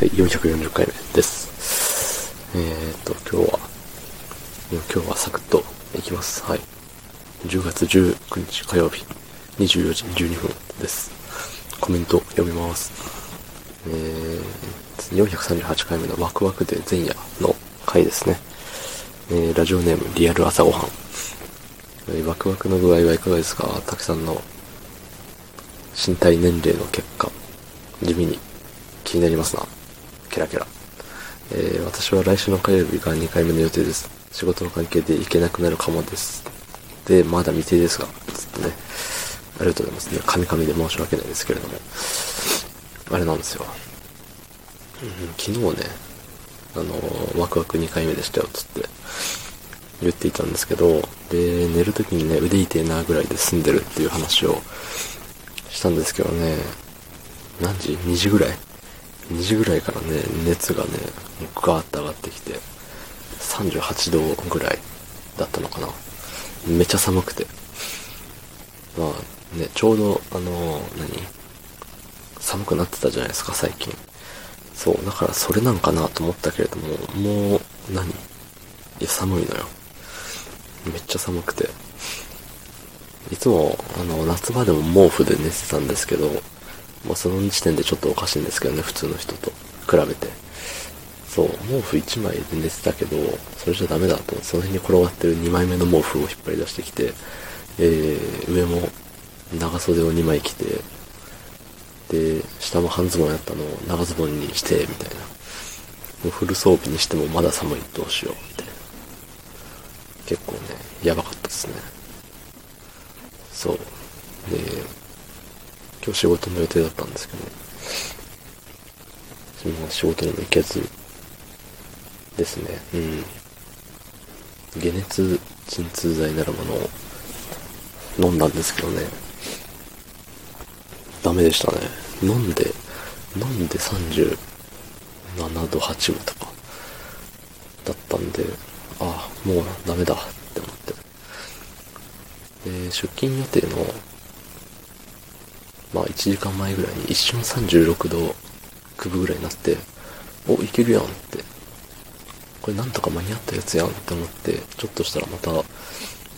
はい、440回目です。えーと、今日は、今日はサクッといきます。はい。10月19日火曜日、24時12分です。コメント読みます。えー、438回目のワクワクで前夜の回ですね。えー、ラジオネームリアル朝ごはん。えー、ワクワクの具合はいかがですか？たくさんの身体年齢の結果、地味に気になりますな。ケラケラ。えー、私は来週の火曜日が2回目の予定です。仕事の関係で行けなくなるかもです。で、まだ未定ですが、つってね。ありがとうございますね。カミカミで申し訳ないですけれども。あれなんですよ。昨日ね、あの、ワクワク2回目でしたよ、つって言っていたんですけど、で、寝るときにね、腕痛いなぐらいで済んでるっていう話をしたんですけどね、何時 ?2 時ぐらい？2時ぐらいからね、熱がね、ガーッと上がってきて、38度ぐらいだったのかな。めっちゃ寒くて。まあね、ちょうど、あのー、何？寒くなってたじゃないですか、最近。そう、だからそれなんかなと思ったけれども、もう、何？いや、寒いのよ。めっちゃ寒くて。いつも、あの、夏場でも毛布で寝てたんですけど、まあ、その時点でちょっとおかしいんですけどね、普通の人と比べて。そう、毛布1枚で寝てたけど、それじゃダメだと、その辺に転がってる2枚目の毛布を引っ張り出してきて、えー、上も長袖を2枚着て、で、下も半ズボンやったのを長ズボンにして、みたいな。もうフル装備にしてもまだ寒い、どうしよう、みたいな。結構ね、やばかったですね。そう。で、今日仕事の予定だったんですけど、その仕事にも行けずですね、うん。解熱鎮痛剤なるものを飲んだんですけどね、ダメでしたね。飲んで、飲んで37度8分とかだったんで、ああ、もうダメだって思って。で、出勤予定のまあ1時間前ぐらいに一瞬36度9分ぐらいになって、お、いけるやんって。これなんとか間に合ったやつやんって思って、ちょっとしたらまた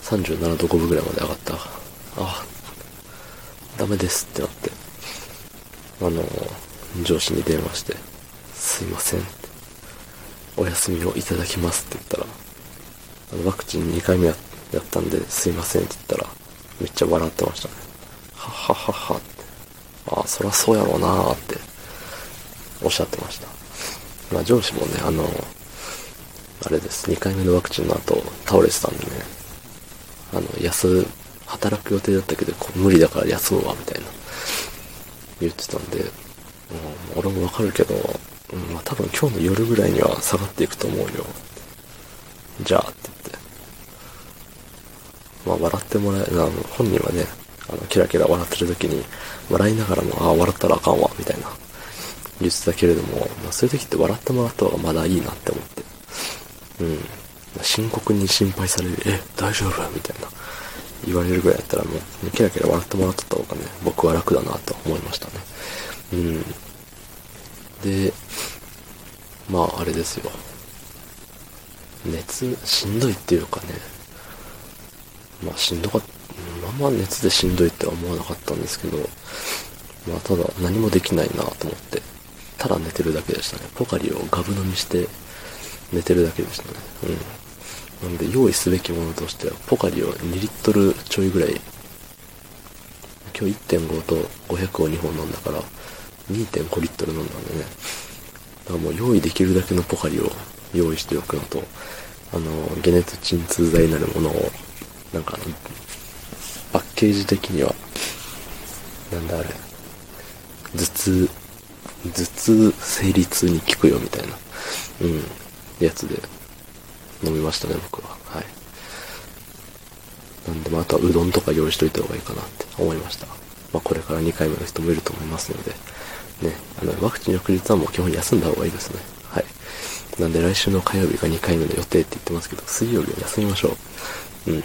37度5分ぐらいまで上がった。あ、ダメですってなって、あの、上司に電話して、すいません、お休みをいただきますって言ったら、あのワクチン2回目やったんで、すいませんって言ったら、めっちゃ笑ってましたね。ははははって。ああ、そらそうやろうなーっておっしゃってました。まあ上司もね、あの、あれです、2回目のワクチンの後倒れてたんでね、あの、休、働く予定だったけど、無理だから休むわ、みたいな、言ってたんで、う、俺もわかるけど、うん、まあ多分今日の夜ぐらいには下がっていくと思うよ。じゃあ、って言って。まあ笑ってもらえ、あの、本人はね、あの、キラキラ笑ってる時に、笑いながらも、ああ、笑ったらあかんわ、みたいな、言ってたけれども、まあ、そういう時って笑ってもらった方がまだいいなって思って。うん。深刻に心配される、え、大丈夫？みたいな、言われるぐらいだったらもう、キラキラ笑ってもらっとった方がね、僕は楽だなと思いましたね。うん。で、まあ、あれですよ。熱、しんどいっていうかね、まあ、しんどかった。あ熱でしんどいって思わなかったんですけど、まあただ何もできないなと思って、ただ寝てるだけでしたね。ポカリをガブ飲みして寝てるだけでしたね。うん。なんで用意すべきものとしては、ポカリを2リットルちょいぐらい、今日1.5と500を2本飲んだから、2.5リットル飲んだんでね。だからもう用意できるだけのポカリを用意しておくのと、あの、解熱鎮痛剤になるものを、なんかケージ的には、なんだあれ、頭痛、頭痛生理痛に効くよみたいな、うん、やつで飲みましたね、僕は。はい。なんで、まあ、あとはうどんとか用意しといた方がいいかなって思いました。まあ、これから2回目の人もいると思いますので、ね、あの、ワクチン翌日はもう基本休んだ方がいいですね。はい。なんで来週の火曜日が2回目の予定って言ってますけど、水曜日は休みましょう。うん。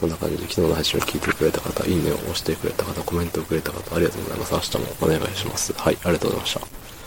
そんな感じで昨日の配信を聞いてくれた方、いいねを押してくれた方、コメントをくれた方、ありがとうございます。明日もお願いします。はい、ありがとうございました。